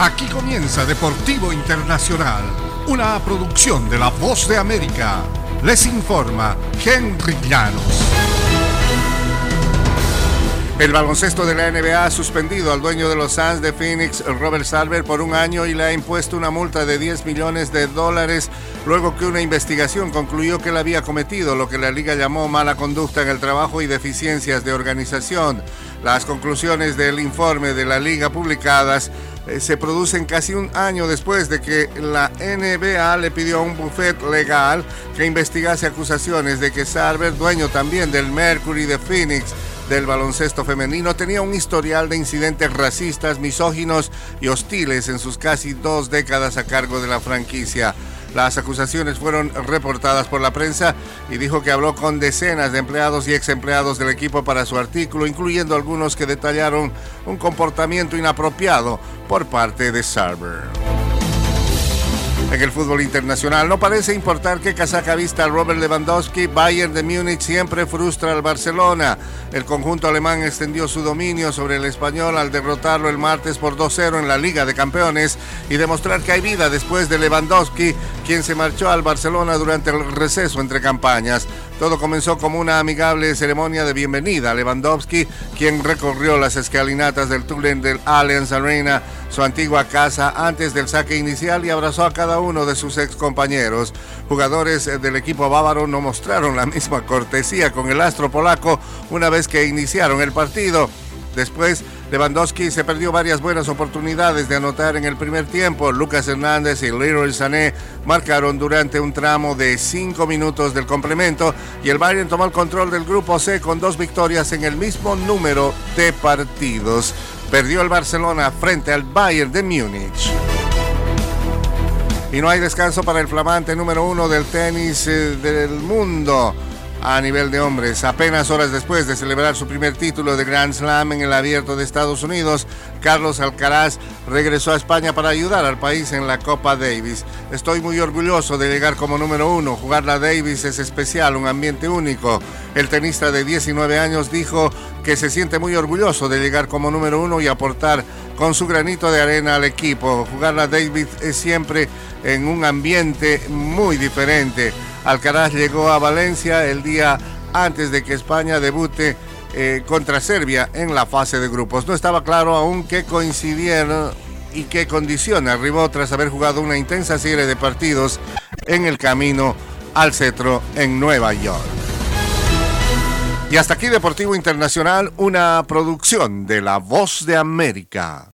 Aquí comienza Deportivo Internacional, una producción de La Voz de América. Les informa Henry Llanos. El baloncesto de la NBA ha suspendido al dueño de los Suns de Phoenix, Robert Sarver, por un año y le ha impuesto una multa de 10 millones de dólares luego que una investigación concluyó que él había cometido lo que la liga llamó mala conducta en el trabajo y deficiencias de organización. Las conclusiones del informe de la liga publicadas se producen casi un año después de que la NBA le pidió a un buffet legal que investigase acusaciones de que Sarver, dueño también del Mercury de Phoenix, del baloncesto femenino tenía un historial de incidentes racistas, misóginos y hostiles en sus casi dos décadas a cargo de la franquicia. Las acusaciones fueron reportadas por la prensa y dijo que habló con decenas de empleados y ex empleados del equipo para su artículo, incluyendo algunos que detallaron un comportamiento inapropiado por parte de Sarver. En el fútbol internacional no parece importar qué casaca vista Robert Lewandowski, Bayern de Múnich siempre frustra al Barcelona. El conjunto alemán extendió su dominio sobre el español al derrotarlo el martes por 2-0 en la Liga de Campeones y demostrar que hay vida después de Lewandowski, quien se marchó al Barcelona durante el receso entre campañas. Todo comenzó como una amigable ceremonia de bienvenida a Lewandowski, quien recorrió las escalinatas del túnel del Allianz Arena, su antigua casa, antes del saque inicial y abrazó a cada uno de sus ex compañeros. Jugadores del equipo bávaro no mostraron la misma cortesía con el astro polaco una vez que iniciaron el partido. Después, Lewandowski se perdió varias buenas oportunidades de anotar en el primer tiempo. Lucas Hernández y Leroy Sané marcaron durante un tramo de cinco minutos del complemento y el Bayern tomó el control del grupo C con dos victorias en el mismo número de partidos. Perdió el Barcelona frente al Bayern de Múnich. Y no hay descanso para el flamante número uno del tenis eh, del mundo a nivel de hombres. Apenas horas después de celebrar su primer título de Grand Slam en el abierto de Estados Unidos, Carlos Alcaraz regresó a España para ayudar al país en la Copa Davis. Estoy muy orgulloso de llegar como número uno. Jugar la Davis es especial, un ambiente único. El tenista de 19 años dijo que se siente muy orgulloso de llegar como número uno y aportar con su granito de arena al equipo. Jugar la Davis es siempre en un ambiente muy diferente. Alcaraz llegó a Valencia el día antes de que España debute eh, contra Serbia en la fase de grupos. No estaba claro aún qué coincidieron y qué condiciones arribó tras haber jugado una intensa serie de partidos en el camino al cetro en Nueva York. Y hasta aquí Deportivo Internacional, una producción de La Voz de América.